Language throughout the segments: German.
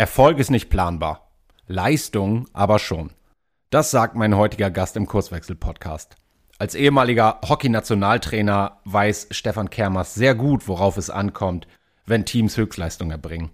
Erfolg ist nicht planbar, Leistung aber schon. Das sagt mein heutiger Gast im Kurswechsel-Podcast. Als ehemaliger Hockey-Nationaltrainer weiß Stefan Kermers sehr gut, worauf es ankommt, wenn Teams Höchstleistung erbringen.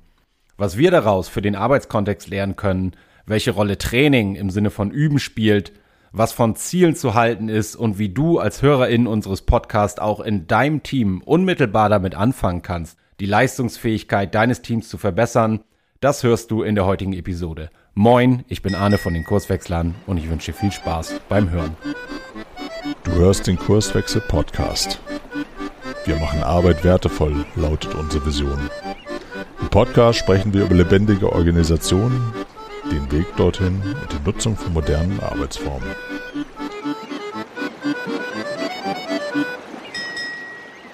Was wir daraus für den Arbeitskontext lernen können, welche Rolle Training im Sinne von Üben spielt, was von Zielen zu halten ist und wie du als Hörerin unseres Podcasts auch in deinem Team unmittelbar damit anfangen kannst, die Leistungsfähigkeit deines Teams zu verbessern, das hörst du in der heutigen Episode. Moin, ich bin Arne von den Kurswechslern und ich wünsche dir viel Spaß beim Hören. Du hörst den Kurswechsel Podcast. Wir machen Arbeit wertevoll, lautet unsere Vision. Im Podcast sprechen wir über lebendige Organisationen, den Weg dorthin und die Nutzung von modernen Arbeitsformen.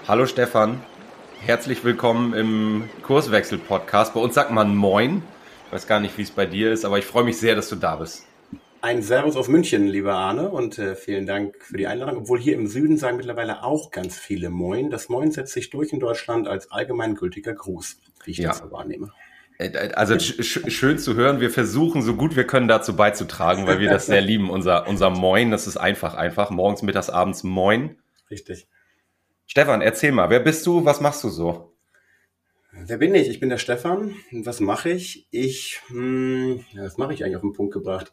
Hallo Stefan, herzlich willkommen im Kurswechsel-Podcast. Bei uns sagt man Moin. Ich weiß gar nicht, wie es bei dir ist, aber ich freue mich sehr, dass du da bist. Ein Servus aus München, lieber Arne, und äh, vielen Dank für die Einladung. Obwohl hier im Süden sagen mittlerweile auch ganz viele Moin. Das Moin setzt sich durch in Deutschland als allgemeingültiger Gruß, wie ich ja. das wahrnehme. Äh, äh, also sch schön zu hören. Wir versuchen so gut wir können dazu beizutragen, weil wir das sehr lieben. Unser, unser Moin, das ist einfach, einfach. Morgens, mittags, abends Moin. Richtig. Stefan, erzähl mal, wer bist du? Was machst du so? Wer bin ich? Ich bin der Stefan. Was mache ich? Ich, hm, was mache ich eigentlich auf den Punkt gebracht?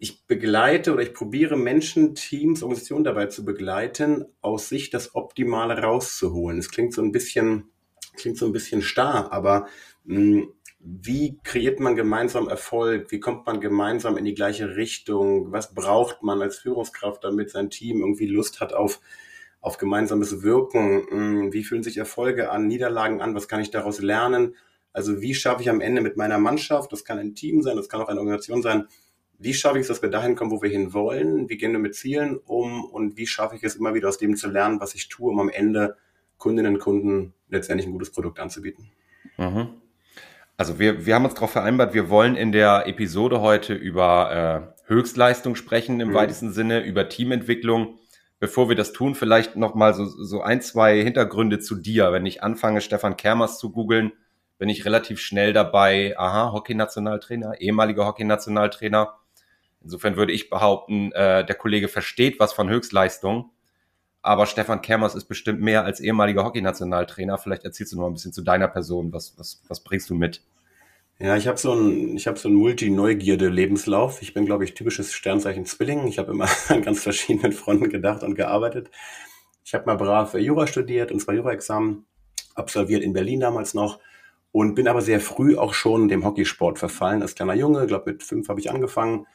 ich begleite oder ich probiere Menschen, Teams, Organisationen dabei zu begleiten, aus sich das Optimale rauszuholen. Es klingt so ein bisschen, klingt so ein bisschen starr, aber hm, wie kreiert man gemeinsam Erfolg? Wie kommt man gemeinsam in die gleiche Richtung? Was braucht man als Führungskraft, damit sein Team irgendwie Lust hat auf, auf gemeinsames Wirken? Hm, wie fühlen sich Erfolge an, Niederlagen an? Was kann ich daraus lernen? Also wie schaffe ich am Ende mit meiner Mannschaft, das kann ein Team sein, das kann auch eine Organisation sein, wie schaffe ich es, dass wir dahin kommen, wo wir hin wollen? Wie gehen wir mit Zielen um? Und wie schaffe ich es immer wieder aus dem zu lernen, was ich tue, um am Ende Kundinnen und Kunden letztendlich ein gutes Produkt anzubieten? Mhm. Also wir, wir haben uns darauf vereinbart, wir wollen in der Episode heute über äh, Höchstleistung sprechen im mhm. weitesten Sinne, über Teamentwicklung. Bevor wir das tun, vielleicht nochmal so, so ein, zwei Hintergründe zu dir. Wenn ich anfange, Stefan Kermers zu googeln, bin ich relativ schnell dabei, aha, Hockey-Nationaltrainer, ehemaliger Hockey-Nationaltrainer. Insofern würde ich behaupten, äh, der Kollege versteht was von Höchstleistung. Aber Stefan Kermers ist bestimmt mehr als ehemaliger Hockeynationaltrainer. Vielleicht erzählst du noch ein bisschen zu deiner Person. Was, was, was bringst du mit? Ja, ich habe so ein, ich habe so einen Multi-Neugierde-Lebenslauf. Ich bin, glaube ich, typisches Sternzeichen Zwilling. Ich habe immer an ganz verschiedenen Fronten gedacht und gearbeitet. Ich habe mal brav Jura studiert und zwei Jura-Examen absolviert in Berlin damals noch und bin aber sehr früh auch schon dem Hockeysport verfallen. Als kleiner Junge, glaube mit fünf habe ich angefangen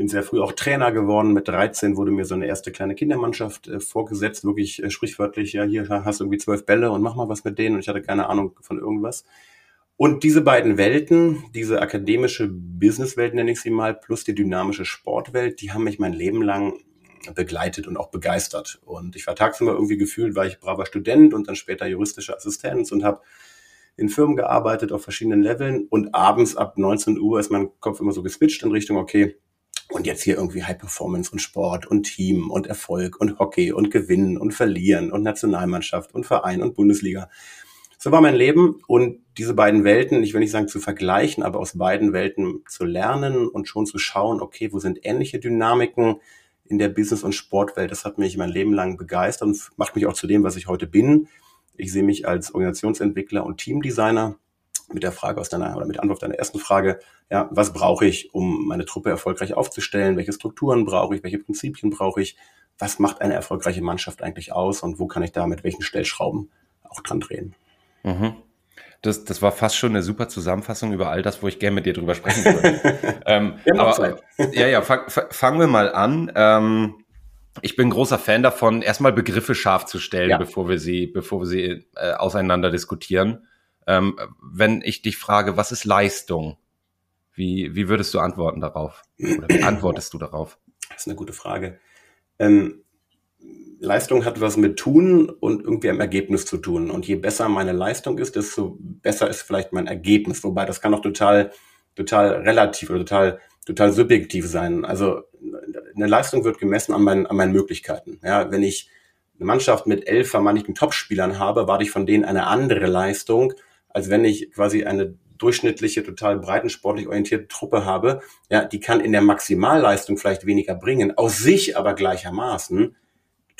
bin sehr früh auch Trainer geworden. Mit 13 wurde mir so eine erste kleine Kindermannschaft äh, vorgesetzt, wirklich äh, sprichwörtlich, ja, hier hast du irgendwie zwölf Bälle und mach mal was mit denen. Und ich hatte keine Ahnung von irgendwas. Und diese beiden Welten, diese akademische Businesswelt nenne ich sie mal, plus die dynamische Sportwelt, die haben mich mein Leben lang begleitet und auch begeistert. Und ich war tagsüber irgendwie gefühlt, war ich braver Student und dann später juristischer Assistenz und habe in Firmen gearbeitet auf verschiedenen Leveln. Und abends ab 19 Uhr ist mein Kopf immer so geswitcht in Richtung, okay, und jetzt hier irgendwie High Performance und Sport und Team und Erfolg und Hockey und Gewinnen und Verlieren und Nationalmannschaft und Verein und Bundesliga. So war mein Leben und diese beiden Welten, ich will nicht sagen zu vergleichen, aber aus beiden Welten zu lernen und schon zu schauen, okay, wo sind ähnliche Dynamiken in der Business- und Sportwelt, das hat mich mein Leben lang begeistert und macht mich auch zu dem, was ich heute bin. Ich sehe mich als Organisationsentwickler und Teamdesigner mit der Frage aus deiner oder mit der Antwort auf deiner ersten Frage, ja, was brauche ich, um meine Truppe erfolgreich aufzustellen? Welche Strukturen brauche ich? Welche Prinzipien brauche ich? Was macht eine erfolgreiche Mannschaft eigentlich aus? Und wo kann ich da mit welchen Stellschrauben auch dran drehen? Mhm. Das, das war fast schon eine super Zusammenfassung über all das, wo ich gerne mit dir drüber sprechen würde. ähm, aber, ja, ja, fang, fangen wir mal an. Ähm, ich bin großer Fan davon, erstmal Begriffe scharf zu stellen, ja. bevor wir sie, bevor wir sie äh, auseinander diskutieren. Ähm, wenn ich dich frage, was ist Leistung? Wie, wie würdest du antworten darauf? Oder wie antwortest du darauf? Das ist eine gute Frage. Ähm, Leistung hat was mit Tun und irgendwie am Ergebnis zu tun. Und je besser meine Leistung ist, desto besser ist vielleicht mein Ergebnis. Wobei das kann auch total, total relativ oder total, total subjektiv sein. Also eine Leistung wird gemessen an meinen, an meinen Möglichkeiten. Ja, wenn ich eine Mannschaft mit elf vermeintlichen Topspielern habe, warte ich von denen eine andere Leistung, als wenn ich quasi eine durchschnittliche, total breitensportlich orientierte Truppe habe, ja, die kann in der Maximalleistung vielleicht weniger bringen, aus sich aber gleichermaßen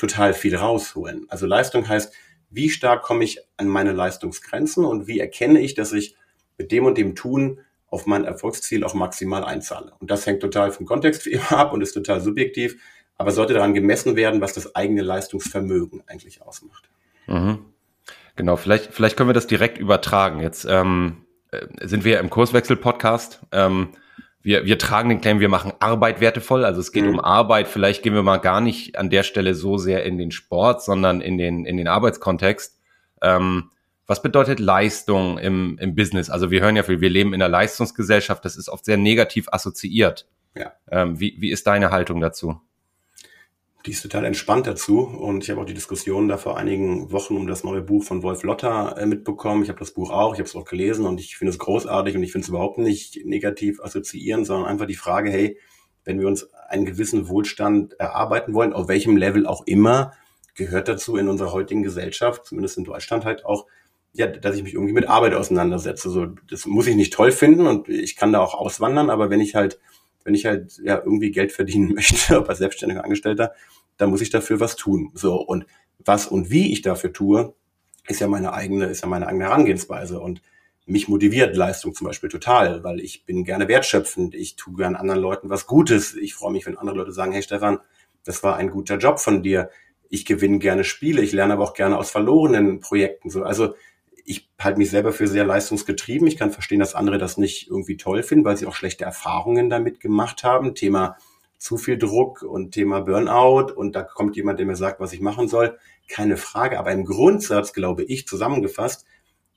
total viel rausholen. Also Leistung heißt, wie stark komme ich an meine Leistungsgrenzen und wie erkenne ich, dass ich mit dem und dem Tun auf mein Erfolgsziel auch maximal einzahle. Und das hängt total vom Kontext ab und ist total subjektiv, aber sollte daran gemessen werden, was das eigene Leistungsvermögen eigentlich ausmacht. Mhm. Genau, vielleicht, vielleicht können wir das direkt übertragen. Jetzt ähm, äh, sind wir im Kurswechsel-Podcast. Ähm, wir, wir tragen den Claim, wir machen Arbeit wertevoll. Also es geht mhm. um Arbeit. Vielleicht gehen wir mal gar nicht an der Stelle so sehr in den Sport, sondern in den, in den Arbeitskontext. Ähm, was bedeutet Leistung im, im Business? Also wir hören ja viel, wir leben in einer Leistungsgesellschaft. Das ist oft sehr negativ assoziiert. Ja. Ähm, wie, wie ist deine Haltung dazu? Die ist total entspannt dazu und ich habe auch die Diskussion da vor einigen Wochen um das neue Buch von Wolf Lotter äh, mitbekommen. Ich habe das Buch auch, ich habe es auch gelesen und ich finde es großartig und ich finde es überhaupt nicht negativ assoziieren, sondern einfach die Frage, hey, wenn wir uns einen gewissen Wohlstand erarbeiten wollen, auf welchem Level auch immer, gehört dazu in unserer heutigen Gesellschaft, zumindest in Deutschland halt auch, ja, dass ich mich irgendwie mit Arbeit auseinandersetze. So, das muss ich nicht toll finden und ich kann da auch auswandern, aber wenn ich halt wenn ich halt ja irgendwie Geld verdienen möchte, ob als selbstständiger Angestellter, dann muss ich dafür was tun. So und was und wie ich dafür tue, ist ja meine eigene, ist ja meine eigene Herangehensweise und mich motiviert Leistung zum Beispiel total, weil ich bin gerne wertschöpfend, ich tue gern anderen Leuten was Gutes. Ich freue mich, wenn andere Leute sagen, hey Stefan, das war ein guter Job von dir. Ich gewinne gerne Spiele, ich lerne aber auch gerne aus verlorenen Projekten. So, also ich halte mich selber für sehr leistungsgetrieben. Ich kann verstehen, dass andere das nicht irgendwie toll finden, weil sie auch schlechte Erfahrungen damit gemacht haben. Thema zu viel Druck und Thema Burnout und da kommt jemand, der mir sagt, was ich machen soll. Keine Frage. Aber im Grundsatz glaube ich zusammengefasst,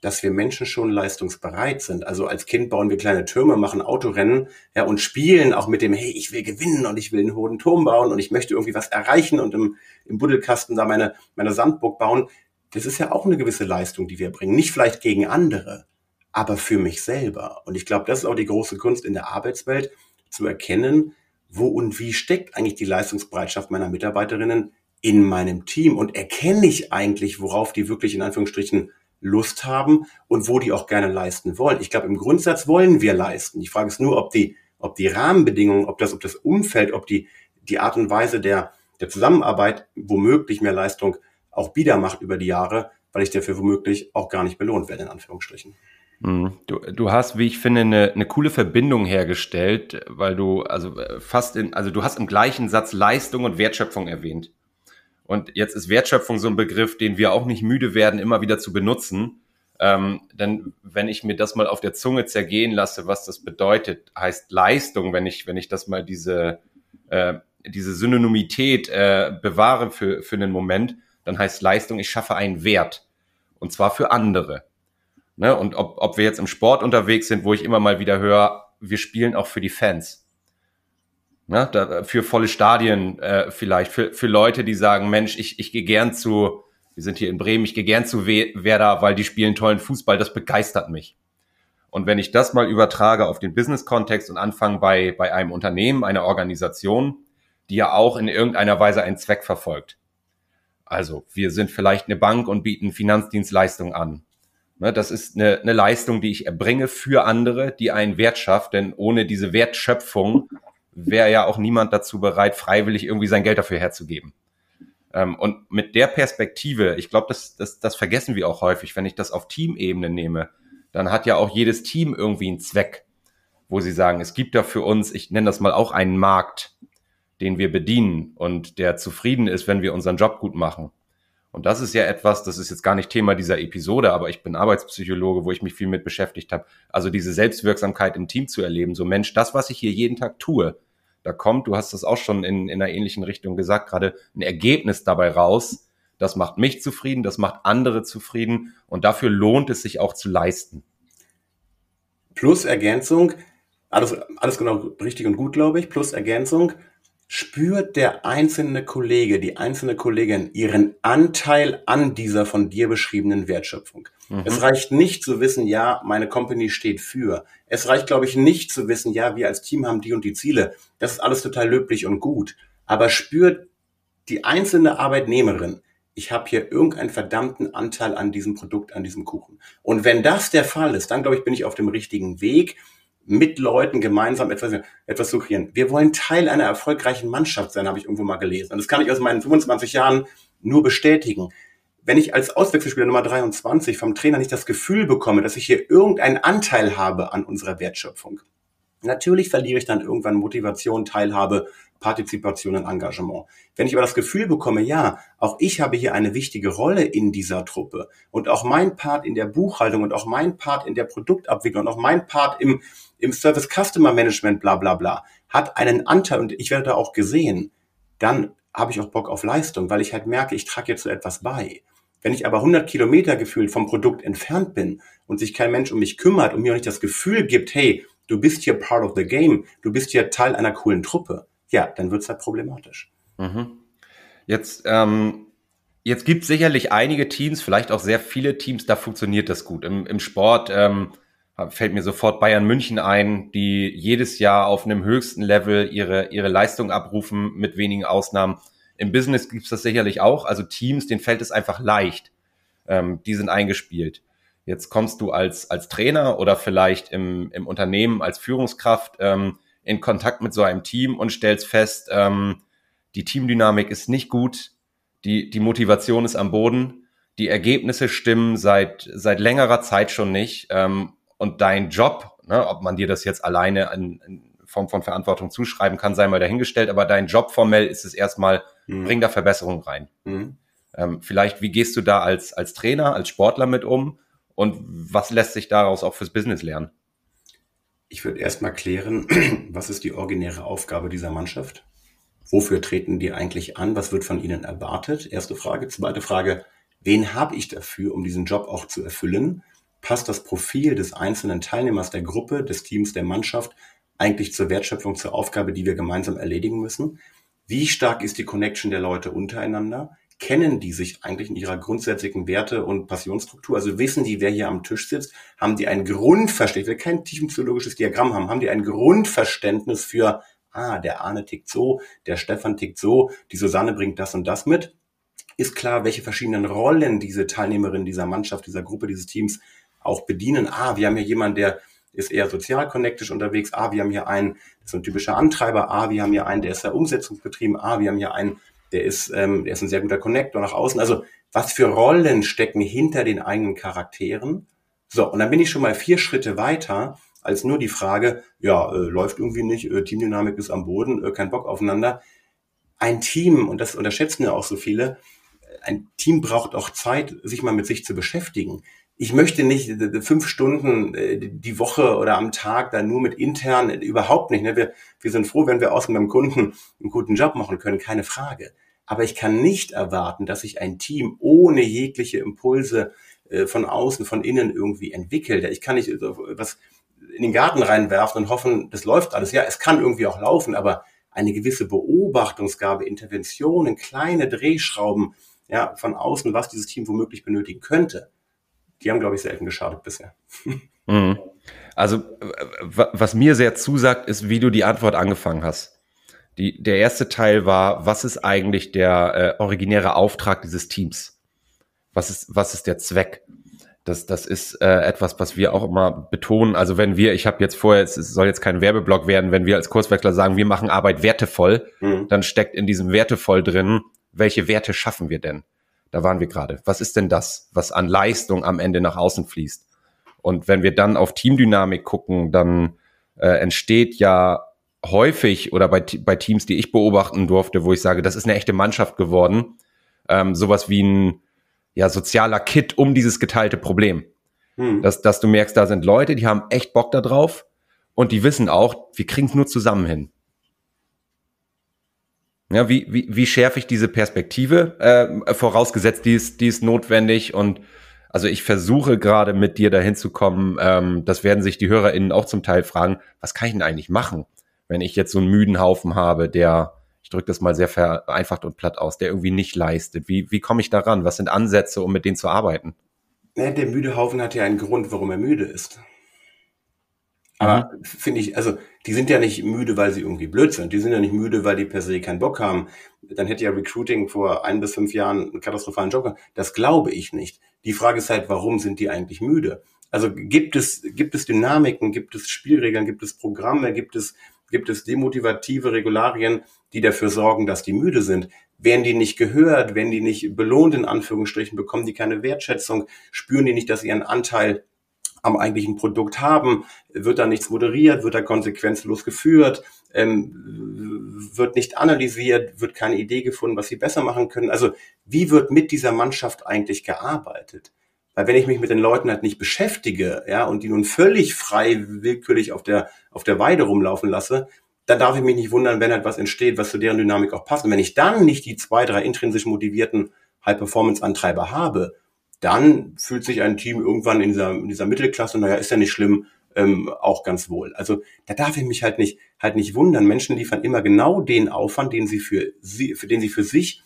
dass wir Menschen schon leistungsbereit sind. Also als Kind bauen wir kleine Türme, machen Autorennen ja, und spielen auch mit dem, hey, ich will gewinnen und ich will einen hohen Turm bauen und ich möchte irgendwie was erreichen und im, im Buddelkasten da meine, meine Sandburg bauen das ist ja auch eine gewisse Leistung, die wir bringen. Nicht vielleicht gegen andere, aber für mich selber. Und ich glaube, das ist auch die große Kunst in der Arbeitswelt, zu erkennen, wo und wie steckt eigentlich die Leistungsbereitschaft meiner Mitarbeiterinnen in meinem Team und erkenne ich eigentlich, worauf die wirklich in Anführungsstrichen Lust haben und wo die auch gerne leisten wollen. Ich glaube, im Grundsatz wollen wir leisten. Die Frage ist nur, ob die, ob die Rahmenbedingungen, ob das, ob das Umfeld, ob die, die Art und Weise der, der Zusammenarbeit womöglich mehr Leistung auch bieder macht über die Jahre, weil ich dafür womöglich auch gar nicht belohnt werde, in Anführungsstrichen. Mhm. Du, du hast, wie ich finde, eine, eine coole Verbindung hergestellt, weil du also äh, fast in, also du hast im gleichen Satz Leistung und Wertschöpfung erwähnt. Und jetzt ist Wertschöpfung so ein Begriff, den wir auch nicht müde werden, immer wieder zu benutzen. Ähm, denn wenn ich mir das mal auf der Zunge zergehen lasse, was das bedeutet, heißt Leistung, wenn ich, wenn ich das mal diese, äh, diese Synonymität äh, bewahre für, für einen Moment, dann heißt Leistung, ich schaffe einen Wert. Und zwar für andere. Ne? Und ob, ob wir jetzt im Sport unterwegs sind, wo ich immer mal wieder höre, wir spielen auch für die Fans. Ne? Da, für volle Stadien äh, vielleicht, für, für Leute, die sagen, Mensch, ich, ich gehe gern zu, wir sind hier in Bremen, ich gehe gern zu Werder, weil die spielen tollen Fußball, das begeistert mich. Und wenn ich das mal übertrage auf den Business-Kontext und anfange bei, bei einem Unternehmen, einer Organisation, die ja auch in irgendeiner Weise einen Zweck verfolgt. Also wir sind vielleicht eine Bank und bieten Finanzdienstleistungen an. Ne, das ist eine, eine Leistung, die ich erbringe für andere, die einen Wert schafft, denn ohne diese Wertschöpfung wäre ja auch niemand dazu bereit, freiwillig irgendwie sein Geld dafür herzugeben. Ähm, und mit der Perspektive, ich glaube, das, das, das vergessen wir auch häufig, wenn ich das auf Teamebene nehme, dann hat ja auch jedes Team irgendwie einen Zweck, wo sie sagen, es gibt da für uns, ich nenne das mal auch einen Markt, den wir bedienen und der zufrieden ist, wenn wir unseren Job gut machen. Und das ist ja etwas, das ist jetzt gar nicht Thema dieser Episode, aber ich bin Arbeitspsychologe, wo ich mich viel mit beschäftigt habe. Also diese Selbstwirksamkeit im Team zu erleben. So Mensch, das, was ich hier jeden Tag tue, da kommt, du hast das auch schon in, in einer ähnlichen Richtung gesagt, gerade ein Ergebnis dabei raus. Das macht mich zufrieden, das macht andere zufrieden und dafür lohnt es sich auch zu leisten. Plus Ergänzung, alles, alles genau richtig und gut, glaube ich, plus Ergänzung, spürt der einzelne Kollege, die einzelne Kollegin ihren Anteil an dieser von dir beschriebenen Wertschöpfung. Mhm. Es reicht nicht zu wissen, ja, meine Company steht für. Es reicht, glaube ich, nicht zu wissen, ja, wir als Team haben die und die Ziele. Das ist alles total löblich und gut. Aber spürt die einzelne Arbeitnehmerin ich habe hier irgendeinen verdammten Anteil an diesem Produkt, an diesem Kuchen. Und wenn das der Fall ist, dann glaube ich, bin ich auf dem richtigen Weg, mit Leuten gemeinsam etwas, etwas zu kreieren. Wir wollen Teil einer erfolgreichen Mannschaft sein, habe ich irgendwo mal gelesen. Und das kann ich aus meinen 25 Jahren nur bestätigen. Wenn ich als Auswechselspieler Nummer 23 vom Trainer nicht das Gefühl bekomme, dass ich hier irgendeinen Anteil habe an unserer Wertschöpfung, natürlich verliere ich dann irgendwann Motivation, Teilhabe, Partizipation und Engagement. Wenn ich aber das Gefühl bekomme, ja, auch ich habe hier eine wichtige Rolle in dieser Truppe und auch mein Part in der Buchhaltung und auch mein Part in der Produktabwicklung und auch mein Part im, im Service Customer Management, bla bla bla, hat einen Anteil und ich werde da auch gesehen, dann habe ich auch Bock auf Leistung, weil ich halt merke, ich trage jetzt so etwas bei. Wenn ich aber 100 Kilometer gefühlt vom Produkt entfernt bin und sich kein Mensch um mich kümmert und mir auch nicht das Gefühl gibt, hey, du bist hier part of the game, du bist hier Teil einer coolen Truppe, ja, dann wird es halt problematisch. Mhm. Jetzt, ähm, jetzt gibt es sicherlich einige Teams, vielleicht auch sehr viele Teams, da funktioniert das gut. Im, im Sport ähm, fällt mir sofort Bayern München ein, die jedes Jahr auf einem höchsten Level ihre, ihre Leistung abrufen, mit wenigen Ausnahmen. Im Business gibt es das sicherlich auch. Also Teams, denen fällt es einfach leicht. Ähm, die sind eingespielt. Jetzt kommst du als, als Trainer oder vielleicht im, im Unternehmen als Führungskraft ähm, in Kontakt mit so einem Team und stellst fest, ähm, die Teamdynamik ist nicht gut, die, die Motivation ist am Boden, die Ergebnisse stimmen seit, seit längerer Zeit schon nicht ähm, und dein Job, ne, ob man dir das jetzt alleine in, in Form von Verantwortung zuschreiben kann, sei mal dahingestellt, aber dein Job formell ist es erstmal, mhm. bring da Verbesserungen rein. Mhm. Ähm, vielleicht, wie gehst du da als, als Trainer, als Sportler mit um und was lässt sich daraus auch fürs Business lernen? Ich würde erstmal klären, was ist die originäre Aufgabe dieser Mannschaft? Wofür treten die eigentlich an? Was wird von ihnen erwartet? Erste Frage. Zweite Frage, wen habe ich dafür, um diesen Job auch zu erfüllen? Passt das Profil des einzelnen Teilnehmers der Gruppe, des Teams, der Mannschaft eigentlich zur Wertschöpfung, zur Aufgabe, die wir gemeinsam erledigen müssen? Wie stark ist die Connection der Leute untereinander? kennen die sich eigentlich in ihrer grundsätzlichen Werte- und Passionsstruktur? Also wissen die, wer hier am Tisch sitzt? Haben die ein Grundverständnis, wir kein tiefenpsychologisches Diagramm haben, haben die ein Grundverständnis für, ah, der Arne tickt so, der Stefan tickt so, die Susanne bringt das und das mit? Ist klar, welche verschiedenen Rollen diese Teilnehmerinnen dieser Mannschaft, dieser Gruppe, dieses Teams auch bedienen? Ah, wir haben hier jemanden, der ist eher sozial connectisch unterwegs. Ah, wir haben hier einen, das ist ein typischer Antreiber. Ah, wir haben hier einen, der ist sehr umsetzungsbetrieben. Ah, wir haben hier einen, der ist, ähm, der ist ein sehr guter Connector nach außen. Also was für Rollen stecken hinter den eigenen Charakteren? So, und dann bin ich schon mal vier Schritte weiter als nur die Frage, ja, äh, läuft irgendwie nicht, äh, Teamdynamik ist am Boden, äh, kein Bock aufeinander. Ein Team, und das unterschätzen ja auch so viele, ein Team braucht auch Zeit, sich mal mit sich zu beschäftigen. Ich möchte nicht fünf Stunden äh, die Woche oder am Tag da nur mit intern, äh, überhaupt nicht. Ne? Wir, wir sind froh, wenn wir außen beim Kunden einen guten Job machen können, keine Frage. Aber ich kann nicht erwarten, dass sich ein Team ohne jegliche Impulse äh, von außen, von innen irgendwie entwickelt. Ich kann nicht was in den Garten reinwerfen und hoffen, das läuft alles. Ja, es kann irgendwie auch laufen, aber eine gewisse Beobachtungsgabe, Interventionen, kleine Drehschrauben ja, von außen, was dieses Team womöglich benötigen könnte, die haben, glaube ich, selten geschadet bisher. Mhm. Also, was mir sehr zusagt, ist, wie du die Antwort angefangen hast. Die, der erste Teil war, was ist eigentlich der äh, originäre Auftrag dieses Teams? Was ist, was ist der Zweck? Das, das ist äh, etwas, was wir auch immer betonen. Also wenn wir, ich habe jetzt vorher, es soll jetzt kein Werbeblock werden, wenn wir als Kurswechsler sagen, wir machen Arbeit wertevoll, mhm. dann steckt in diesem wertevoll drin, welche Werte schaffen wir denn? Da waren wir gerade. Was ist denn das, was an Leistung am Ende nach außen fließt? Und wenn wir dann auf Teamdynamik gucken, dann äh, entsteht ja häufig oder bei, bei Teams, die ich beobachten durfte, wo ich sage, das ist eine echte Mannschaft geworden, ähm, sowas wie ein ja, sozialer Kit um dieses geteilte Problem. Hm. Dass, dass du merkst, da sind Leute, die haben echt Bock da drauf und die wissen auch, wir kriegen es nur zusammen hin. Ja, wie, wie, wie schärfe ich diese Perspektive? Äh, vorausgesetzt, die ist, die ist notwendig und also ich versuche gerade mit dir dahin zu kommen, ähm, das werden sich die HörerInnen auch zum Teil fragen, was kann ich denn eigentlich machen? wenn ich jetzt so einen müden Haufen habe, der, ich drücke das mal sehr vereinfacht und platt aus, der irgendwie nicht leistet, wie, wie komme ich daran? Was sind Ansätze, um mit denen zu arbeiten? Ja, der müde Haufen hat ja einen Grund, warum er müde ist. Aber mhm. finde ich, also die sind ja nicht müde, weil sie irgendwie blöd sind. Die sind ja nicht müde, weil die per se keinen Bock haben. Dann hätte ja Recruiting vor ein bis fünf Jahren einen katastrophalen Job gehabt. Das glaube ich nicht. Die Frage ist halt, warum sind die eigentlich müde? Also gibt es, gibt es Dynamiken, gibt es Spielregeln, gibt es Programme, gibt es, gibt es demotivative Regularien, die dafür sorgen, dass die müde sind? Werden die nicht gehört? Werden die nicht belohnt, in Anführungsstrichen? Bekommen die keine Wertschätzung? Spüren die nicht, dass sie ihren Anteil am eigentlichen Produkt haben, wird da nichts moderiert, wird da konsequenzlos geführt, ähm, wird nicht analysiert, wird keine Idee gefunden, was sie besser machen können. Also wie wird mit dieser Mannschaft eigentlich gearbeitet? Weil wenn ich mich mit den Leuten halt nicht beschäftige, ja, und die nun völlig frei willkürlich auf der, auf der Weide rumlaufen lasse, dann darf ich mich nicht wundern, wenn halt was entsteht, was zu deren Dynamik auch passt. Und wenn ich dann nicht die zwei, drei intrinsisch motivierten High-Performance-Antreiber habe, dann fühlt sich ein Team irgendwann in dieser, in dieser Mittelklasse, naja, ist ja nicht schlimm, ähm, auch ganz wohl. Also da darf ich mich halt nicht, halt nicht wundern. Menschen liefern immer genau den Aufwand, den sie für sie, für den sie für sich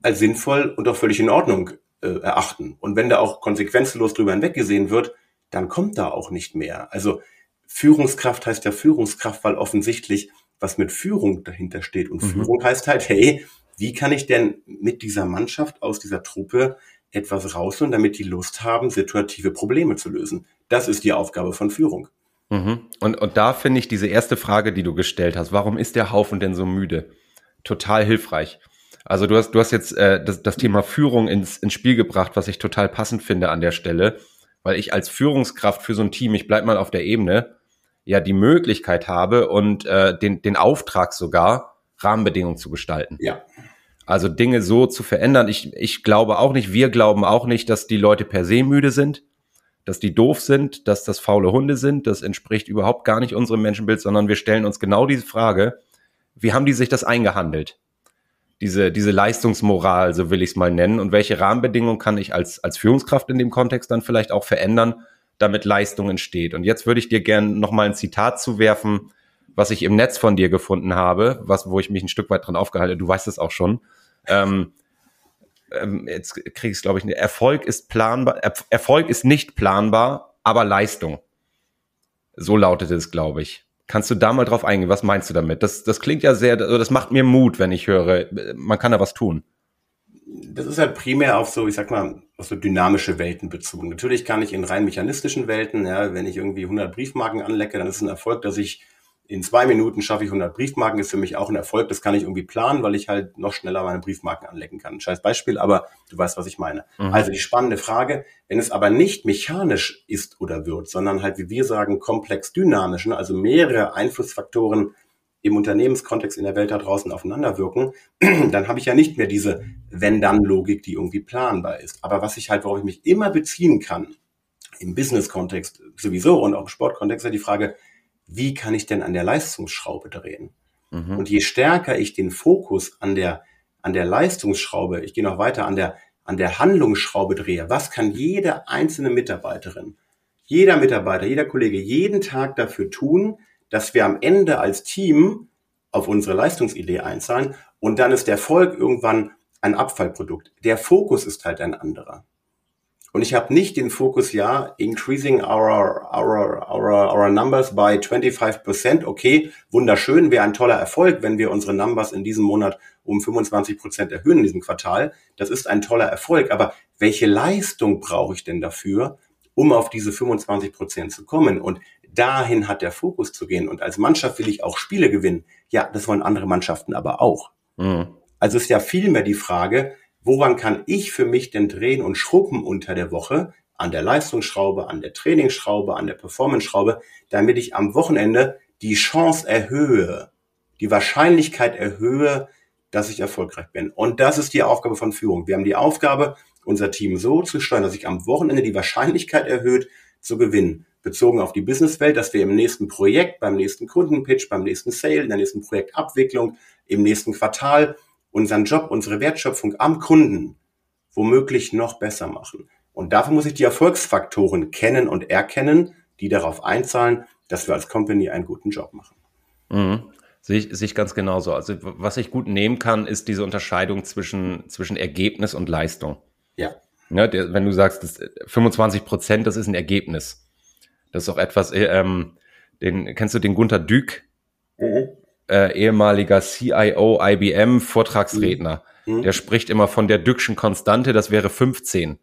als sinnvoll und auch völlig in Ordnung äh, erachten. Und wenn da auch konsequenzlos drüber hinweggesehen wird, dann kommt da auch nicht mehr. Also Führungskraft heißt ja Führungskraft, weil offensichtlich was mit Führung dahinter steht. Und mhm. Führung heißt halt, hey, wie kann ich denn mit dieser Mannschaft aus dieser Truppe etwas rausholen, damit die Lust haben, situative Probleme zu lösen. Das ist die Aufgabe von Führung. Mhm. Und, und da finde ich diese erste Frage, die du gestellt hast, warum ist der Haufen denn so müde? Total hilfreich. Also du hast, du hast jetzt äh, das, das Thema Führung ins, ins Spiel gebracht, was ich total passend finde an der Stelle, weil ich als Führungskraft für so ein Team, ich bleib mal auf der Ebene, ja die Möglichkeit habe und äh, den, den Auftrag sogar, Rahmenbedingungen zu gestalten. Ja. Also Dinge so zu verändern. Ich, ich glaube auch nicht, wir glauben auch nicht, dass die Leute per se müde sind, dass die doof sind, dass das faule Hunde sind. Das entspricht überhaupt gar nicht unserem Menschenbild, sondern wir stellen uns genau diese Frage, wie haben die sich das eingehandelt? Diese, diese Leistungsmoral, so will ich es mal nennen. Und welche Rahmenbedingungen kann ich als, als Führungskraft in dem Kontext dann vielleicht auch verändern, damit Leistung entsteht? Und jetzt würde ich dir gerne nochmal ein Zitat zuwerfen, was ich im Netz von dir gefunden habe, was, wo ich mich ein Stück weit dran aufgehalten, du weißt es auch schon. Ähm, ähm, jetzt kriege ich es, glaube ich, nicht. Erfolg ist planbar, er Erfolg ist nicht planbar, aber Leistung. So lautet es, glaube ich. Kannst du da mal drauf eingehen? Was meinst du damit? Das, das klingt ja sehr, also das macht mir Mut, wenn ich höre, man kann da was tun. Das ist halt primär auf so, ich sag mal, auf so dynamische Welten bezogen. Natürlich kann ich in rein mechanistischen Welten, ja, wenn ich irgendwie 100 Briefmarken anlecke, dann ist es ein Erfolg, dass ich in zwei Minuten schaffe ich 100 Briefmarken, ist für mich auch ein Erfolg. Das kann ich irgendwie planen, weil ich halt noch schneller meine Briefmarken anlecken kann. scheiß Beispiel, aber du weißt, was ich meine. Mhm. Also die spannende Frage, wenn es aber nicht mechanisch ist oder wird, sondern halt, wie wir sagen, komplex dynamisch, ne? also mehrere Einflussfaktoren im Unternehmenskontext in der Welt da draußen aufeinanderwirken, dann habe ich ja nicht mehr diese Wenn-Dann-Logik, die irgendwie planbar ist. Aber was ich halt, worauf ich mich immer beziehen kann, im Business-Kontext sowieso und auch im Sportkontext, ist ja die Frage, wie kann ich denn an der Leistungsschraube drehen? Mhm. Und je stärker ich den Fokus an der, an der Leistungsschraube, ich gehe noch weiter, an der, an der Handlungsschraube drehe, was kann jede einzelne Mitarbeiterin, jeder Mitarbeiter, jeder Kollege jeden Tag dafür tun, dass wir am Ende als Team auf unsere Leistungsidee einzahlen und dann ist der Erfolg irgendwann ein Abfallprodukt. Der Fokus ist halt ein anderer. Und ich habe nicht den Fokus, ja, increasing our, our, our, our numbers by 25%. Okay, wunderschön, wäre ein toller Erfolg, wenn wir unsere Numbers in diesem Monat um 25% erhöhen in diesem Quartal. Das ist ein toller Erfolg. Aber welche Leistung brauche ich denn dafür, um auf diese 25% zu kommen? Und dahin hat der Fokus zu gehen. Und als Mannschaft will ich auch Spiele gewinnen. Ja, das wollen andere Mannschaften aber auch. Mhm. Also ist ja vielmehr die Frage, woran kann ich für mich denn drehen und schrubben unter der Woche an der Leistungsschraube, an der Trainingsschraube, an der Performance-Schraube, damit ich am Wochenende die Chance erhöhe, die Wahrscheinlichkeit erhöhe, dass ich erfolgreich bin. Und das ist die Aufgabe von Führung. Wir haben die Aufgabe, unser Team so zu steuern, dass sich am Wochenende die Wahrscheinlichkeit erhöht, zu gewinnen. Bezogen auf die Businesswelt, dass wir im nächsten Projekt, beim nächsten Kundenpitch, beim nächsten Sale, in der nächsten Projektabwicklung, im nächsten Quartal unseren Job, unsere Wertschöpfung am Kunden womöglich noch besser machen. Und dafür muss ich die Erfolgsfaktoren kennen und erkennen, die darauf einzahlen, dass wir als Company einen guten Job machen. Mhm. Sehe ich, sehe ich ganz genauso. Also was ich gut nehmen kann, ist diese Unterscheidung zwischen, zwischen Ergebnis und Leistung. Ja. ja der, wenn du sagst, das 25 Prozent, das ist ein Ergebnis. Das ist auch etwas, äh, ähm, Den, kennst du den Gunther Dück? Mhm. Äh, ehemaliger CIO IBM Vortragsredner. Mhm. mhm. Der spricht immer von der Dückschen Konstante, das wäre 15.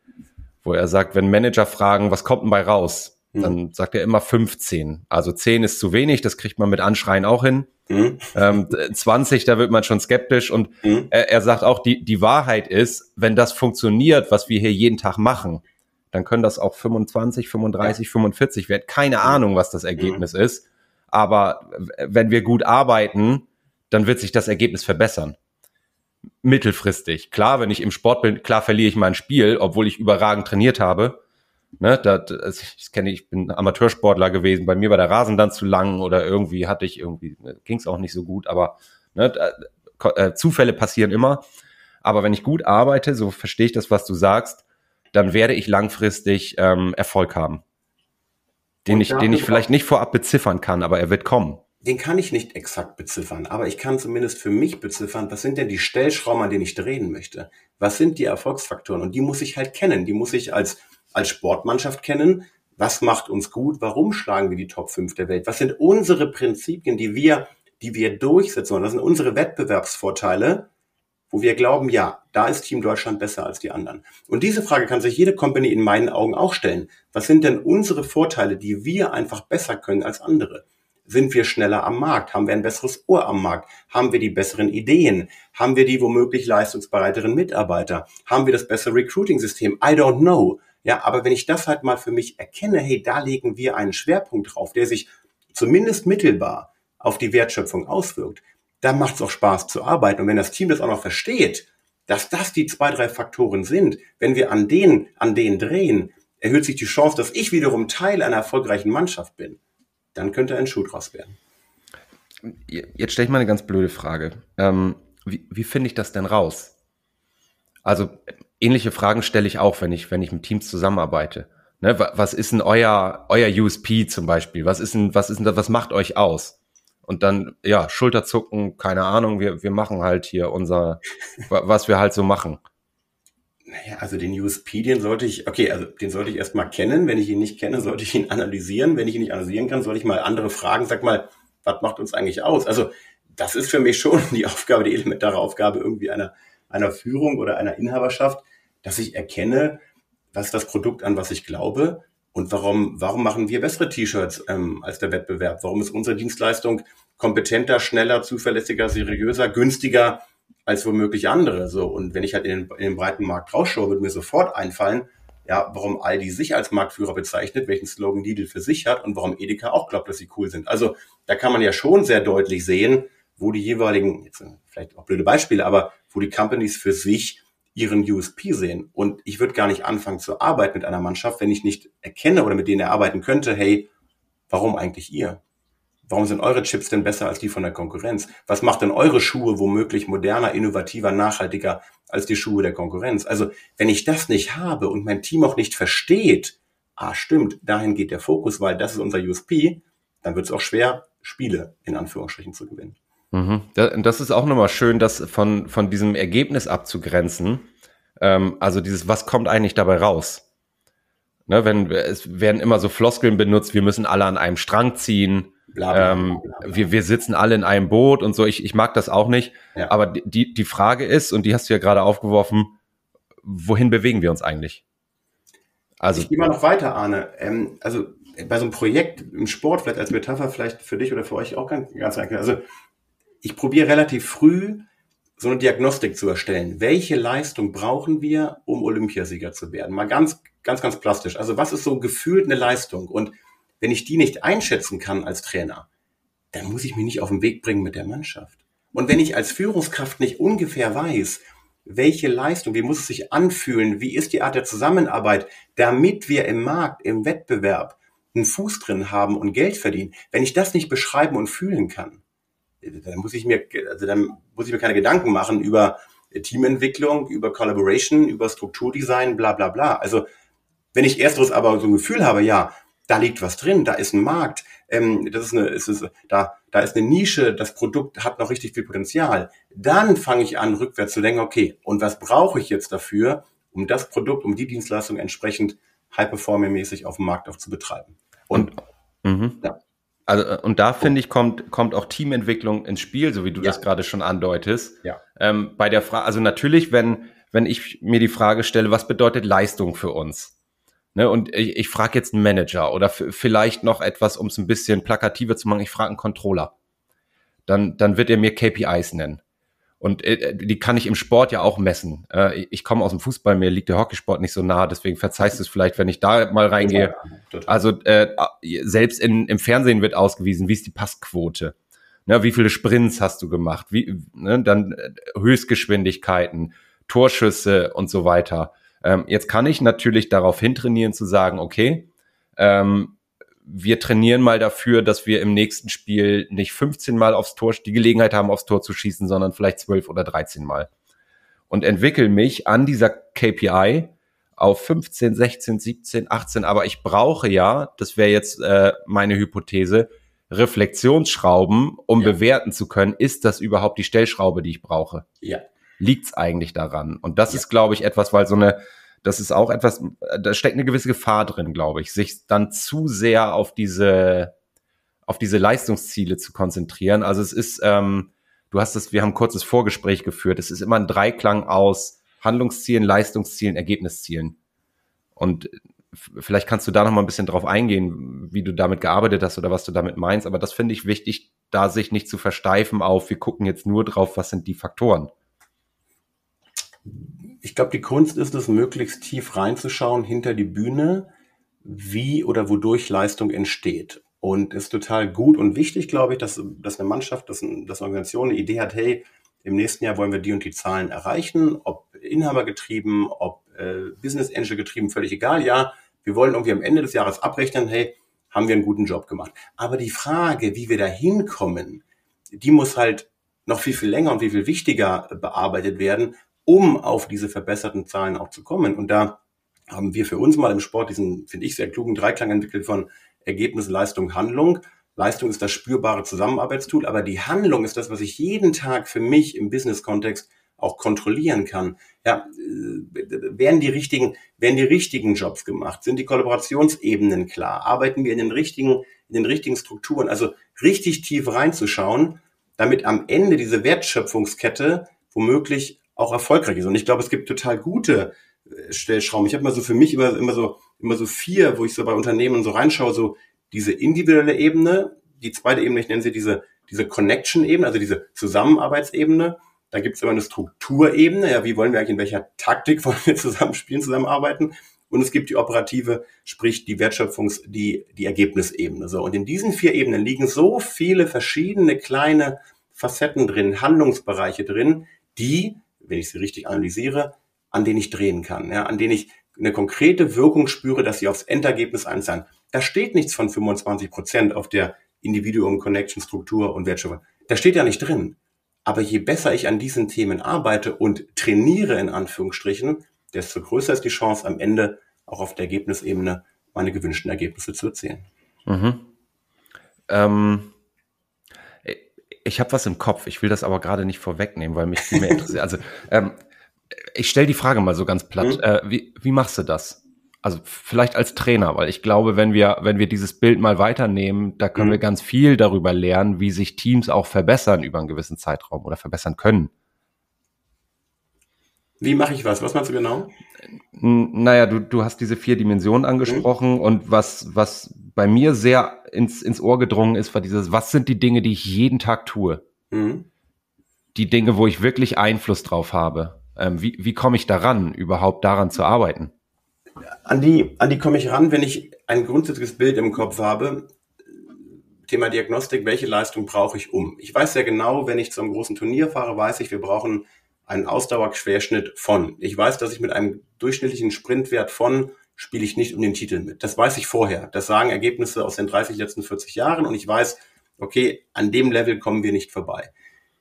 Wo er sagt, wenn Manager fragen, was kommt denn bei raus? Mhm. Dann sagt er immer 15. Also 10 ist zu wenig, das kriegt man mit Anschreien auch hin. Mhm. Ähm, 20, da wird man schon skeptisch. Und mhm. er, er sagt auch, die, die Wahrheit ist, wenn das funktioniert, was wir hier jeden Tag machen, dann können das auch 25, 35, ja. 45 werden. Keine Ahnung, was das Ergebnis mhm. ist. Aber wenn wir gut arbeiten, dann wird sich das Ergebnis verbessern. Mittelfristig. Klar, wenn ich im Sport bin, klar verliere ich mein Spiel, obwohl ich überragend trainiert habe. Ne, das, also ich kenne, ich bin Amateursportler gewesen. Bei mir war der Rasen dann zu lang oder irgendwie hatte ich irgendwie, ne, ging es auch nicht so gut. Aber ne, äh, Zufälle passieren immer. Aber wenn ich gut arbeite, so verstehe ich das, was du sagst, dann werde ich langfristig ähm, Erfolg haben. Den ich, den ich vielleicht nicht vorab beziffern kann, aber er wird kommen. Den kann ich nicht exakt beziffern, aber ich kann zumindest für mich beziffern, was sind denn die Stellschrauben, an denen ich drehen möchte? Was sind die Erfolgsfaktoren? Und die muss ich halt kennen. Die muss ich als, als Sportmannschaft kennen. Was macht uns gut? Warum schlagen wir die Top 5 der Welt? Was sind unsere Prinzipien, die wir, die wir durchsetzen? Und das sind unsere Wettbewerbsvorteile, wo wir glauben, ja, da ist Team Deutschland besser als die anderen. Und diese Frage kann sich jede Company in meinen Augen auch stellen. Was sind denn unsere Vorteile, die wir einfach besser können als andere? Sind wir schneller am Markt? Haben wir ein besseres Ohr am Markt? Haben wir die besseren Ideen? Haben wir die womöglich leistungsbereiteren Mitarbeiter? Haben wir das bessere Recruiting-System? I don't know. Ja, aber wenn ich das halt mal für mich erkenne, hey, da legen wir einen Schwerpunkt drauf, der sich zumindest mittelbar auf die Wertschöpfung auswirkt, dann macht es auch Spaß zu arbeiten. Und wenn das Team das auch noch versteht, dass das die zwei, drei Faktoren sind, wenn wir an denen, an denen drehen, erhöht sich die Chance, dass ich wiederum Teil einer erfolgreichen Mannschaft bin. Dann könnte ein Schuh draus werden. Jetzt stelle ich mal eine ganz blöde Frage. Ähm, wie, wie finde ich das denn raus? Also ähnliche Fragen stelle ich auch, wenn ich, wenn ich mit Teams zusammenarbeite. Ne, was ist denn euer, euer USP zum Beispiel? Was ist denn, was ist denn, was macht euch aus? Und dann, ja, Schulterzucken, keine Ahnung, wir, wir machen halt hier unser, was wir halt so machen. Naja, also den USP, den sollte ich, okay, also den sollte ich erstmal kennen. Wenn ich ihn nicht kenne, sollte ich ihn analysieren. Wenn ich ihn nicht analysieren kann, sollte ich mal andere fragen. Sag mal, was macht uns eigentlich aus? Also das ist für mich schon die Aufgabe, die elementare Aufgabe irgendwie einer, einer Führung oder einer Inhaberschaft, dass ich erkenne, was das Produkt, an was ich glaube und warum, warum machen wir bessere T-Shirts ähm, als der Wettbewerb? Warum ist unsere Dienstleistung kompetenter, schneller, zuverlässiger, seriöser, günstiger als womöglich andere? So, und wenn ich halt in den, in den breiten Markt rausschaue, wird mir sofort einfallen, ja, warum Aldi sich als Marktführer bezeichnet, welchen Slogan Lidl für sich hat und warum Edeka auch glaubt, dass sie cool sind. Also da kann man ja schon sehr deutlich sehen, wo die jeweiligen, jetzt vielleicht auch blöde Beispiele, aber wo die Companies für sich ihren USP sehen. Und ich würde gar nicht anfangen zu arbeiten mit einer Mannschaft, wenn ich nicht erkenne oder mit denen er arbeiten könnte, hey, warum eigentlich ihr? Warum sind eure Chips denn besser als die von der Konkurrenz? Was macht denn eure Schuhe womöglich moderner, innovativer, nachhaltiger als die Schuhe der Konkurrenz? Also, wenn ich das nicht habe und mein Team auch nicht versteht, ah, stimmt, dahin geht der Fokus, weil das ist unser USP, dann wird es auch schwer, Spiele in Anführungsstrichen zu gewinnen. Mhm. Das ist auch nochmal schön, das von, von diesem Ergebnis abzugrenzen. Ähm, also dieses, was kommt eigentlich dabei raus? Ne, wenn es werden immer so Floskeln benutzt, wir müssen alle an einem Strang ziehen. Bla, bla, ähm, bla, wir, wir sitzen alle in einem Boot und so. Ich, ich mag das auch nicht. Ja. Aber die, die Frage ist, und die hast du ja gerade aufgeworfen, wohin bewegen wir uns eigentlich? Also, ich gehe mal noch weiter, Arne. Ähm, also bei so einem Projekt im Sport, vielleicht als Metapher, vielleicht für dich oder für euch auch ganz, ganz einfach. Also ich probiere relativ früh so eine Diagnostik zu erstellen. Welche Leistung brauchen wir, um Olympiasieger zu werden? Mal ganz, ganz, ganz plastisch. Also was ist so gefühlt eine Leistung? Und wenn ich die nicht einschätzen kann als Trainer, dann muss ich mich nicht auf den Weg bringen mit der Mannschaft. Und wenn ich als Führungskraft nicht ungefähr weiß, welche Leistung, wie muss es sich anfühlen, wie ist die Art der Zusammenarbeit, damit wir im Markt, im Wettbewerb einen Fuß drin haben und Geld verdienen, wenn ich das nicht beschreiben und fühlen kann, dann muss ich mir, also dann muss ich mir keine Gedanken machen über Teamentwicklung, über Collaboration, über Strukturdesign, bla bla bla. Also wenn ich ersteres aber so ein Gefühl habe, ja, da liegt was drin, da ist ein Markt, ähm, das ist eine, ist, ist, da, da ist eine Nische, das Produkt hat noch richtig viel Potenzial, dann fange ich an, rückwärts zu denken, okay, und was brauche ich jetzt dafür, um das Produkt, um die Dienstleistung entsprechend high-performing-mäßig auf dem Markt auch zu betreiben. Und, und mhm. ja. Also, äh, und da finde ich, kommt, kommt auch Teamentwicklung ins Spiel, so wie du ja. das gerade schon andeutest. Ja. Ähm, bei der Frage, also natürlich, wenn, wenn ich mir die Frage stelle, was bedeutet Leistung für uns? Ne, und ich, ich frage jetzt einen Manager oder vielleicht noch etwas, um es ein bisschen plakativer zu machen, ich frage einen Controller. Dann, dann wird er mir KPIs nennen. Und äh, die kann ich im Sport ja auch messen. Äh, ich komme aus dem Fußball, mir liegt der Hockeysport nicht so nah, deswegen verzeihst du es vielleicht, wenn ich da mal reingehe. Also äh, selbst in, im Fernsehen wird ausgewiesen, wie ist die Passquote? Ne, wie viele Sprints hast du gemacht? Wie, ne, dann äh, Höchstgeschwindigkeiten, Torschüsse und so weiter. Ähm, jetzt kann ich natürlich darauf hintrainieren zu sagen, okay, ähm, wir trainieren mal dafür, dass wir im nächsten Spiel nicht 15 Mal aufs Tor, die Gelegenheit haben, aufs Tor zu schießen, sondern vielleicht 12 oder 13 Mal. Und entwickel mich an dieser KPI auf 15, 16, 17, 18. Aber ich brauche ja, das wäre jetzt äh, meine Hypothese, Reflexionsschrauben, um ja. bewerten zu können, ist das überhaupt die Stellschraube, die ich brauche? Ja. Liegt's eigentlich daran? Und das ja. ist, glaube ich, etwas, weil so eine das ist auch etwas, da steckt eine gewisse Gefahr drin, glaube ich, sich dann zu sehr auf diese, auf diese Leistungsziele zu konzentrieren. Also es ist, ähm, du hast es, wir haben ein kurzes Vorgespräch geführt. Es ist immer ein Dreiklang aus Handlungszielen, Leistungszielen, Ergebniszielen. Und vielleicht kannst du da noch mal ein bisschen drauf eingehen, wie du damit gearbeitet hast oder was du damit meinst. Aber das finde ich wichtig, da sich nicht zu versteifen auf, wir gucken jetzt nur drauf, was sind die Faktoren ich glaube, die Kunst ist es, möglichst tief reinzuschauen hinter die Bühne, wie oder wodurch Leistung entsteht. Und es ist total gut und wichtig, glaube ich, dass, dass eine Mannschaft, dass, dass eine Organisation eine Idee hat, hey, im nächsten Jahr wollen wir die und die Zahlen erreichen, ob Inhaber getrieben, ob äh, Business Angel getrieben, völlig egal. Ja, wir wollen irgendwie am Ende des Jahres abrechnen, hey, haben wir einen guten Job gemacht. Aber die Frage, wie wir da hinkommen, die muss halt noch viel, viel länger und viel, viel wichtiger bearbeitet werden, um auf diese verbesserten Zahlen auch zu kommen. Und da haben wir für uns mal im Sport diesen, finde ich, sehr klugen Dreiklang entwickelt von Ergebnis, Leistung, Handlung. Leistung ist das spürbare Zusammenarbeitstool, aber die Handlung ist das, was ich jeden Tag für mich im Business-Kontext auch kontrollieren kann. Ja, äh, werden die richtigen, werden die richtigen Jobs gemacht? Sind die Kollaborationsebenen klar? Arbeiten wir in den richtigen, in den richtigen Strukturen? Also richtig tief reinzuschauen, damit am Ende diese Wertschöpfungskette womöglich auch erfolgreich ist. Und ich glaube, es gibt total gute äh, Stellschrauben. Ich habe mal so für mich immer, immer so immer so vier, wo ich so bei Unternehmen so reinschaue, so diese individuelle Ebene, die zweite Ebene, ich nenne sie diese diese Connection-Ebene, also diese Zusammenarbeitsebene. Da gibt es immer eine Strukturebene, ja, wie wollen wir eigentlich in welcher Taktik wollen wir zusammenspielen, zusammenarbeiten? Und es gibt die operative, sprich die Wertschöpfungs-, die, die Ergebnisebene. So. Und in diesen vier Ebenen liegen so viele verschiedene kleine Facetten drin, Handlungsbereiche drin, die wenn ich sie richtig analysiere, an denen ich drehen kann, ja, an denen ich eine konkrete Wirkung spüre, dass sie aufs Endergebnis einzahlen. Da steht nichts von 25 Prozent auf der Individuum, Connection, Struktur und Wertschöpfung. Da steht ja nicht drin. Aber je besser ich an diesen Themen arbeite und trainiere in Anführungsstrichen, desto größer ist die Chance am Ende auch auf der Ergebnisebene meine gewünschten Ergebnisse zu erzielen. Mhm. Ähm, ich habe was im Kopf, ich will das aber gerade nicht vorwegnehmen, weil mich viel mehr interessiert. Also ähm, ich stelle die Frage mal so ganz platt. Mhm. Äh, wie, wie machst du das? Also vielleicht als Trainer, weil ich glaube, wenn wir, wenn wir dieses Bild mal weiternehmen, da können mhm. wir ganz viel darüber lernen, wie sich Teams auch verbessern über einen gewissen Zeitraum oder verbessern können. Wie mache ich was? Was meinst du genau? Naja, du, du hast diese vier Dimensionen angesprochen mhm. und was, was bei mir sehr ins, ins Ohr gedrungen ist, war dieses, was sind die Dinge, die ich jeden Tag tue? Mhm. Die Dinge, wo ich wirklich Einfluss drauf habe. Ähm, wie, wie komme ich daran, überhaupt daran zu arbeiten? An die, an die komme ich ran, wenn ich ein grundsätzliches Bild im Kopf habe. Thema Diagnostik, welche Leistung brauche ich um? Ich weiß sehr genau, wenn ich zu einem großen Turnier fahre, weiß ich, wir brauchen einen Ausdauerquerschnitt von. Ich weiß, dass ich mit einem durchschnittlichen Sprintwert von spiele ich nicht um den Titel mit. Das weiß ich vorher. Das sagen Ergebnisse aus den 30 letzten 40 Jahren und ich weiß, okay, an dem Level kommen wir nicht vorbei.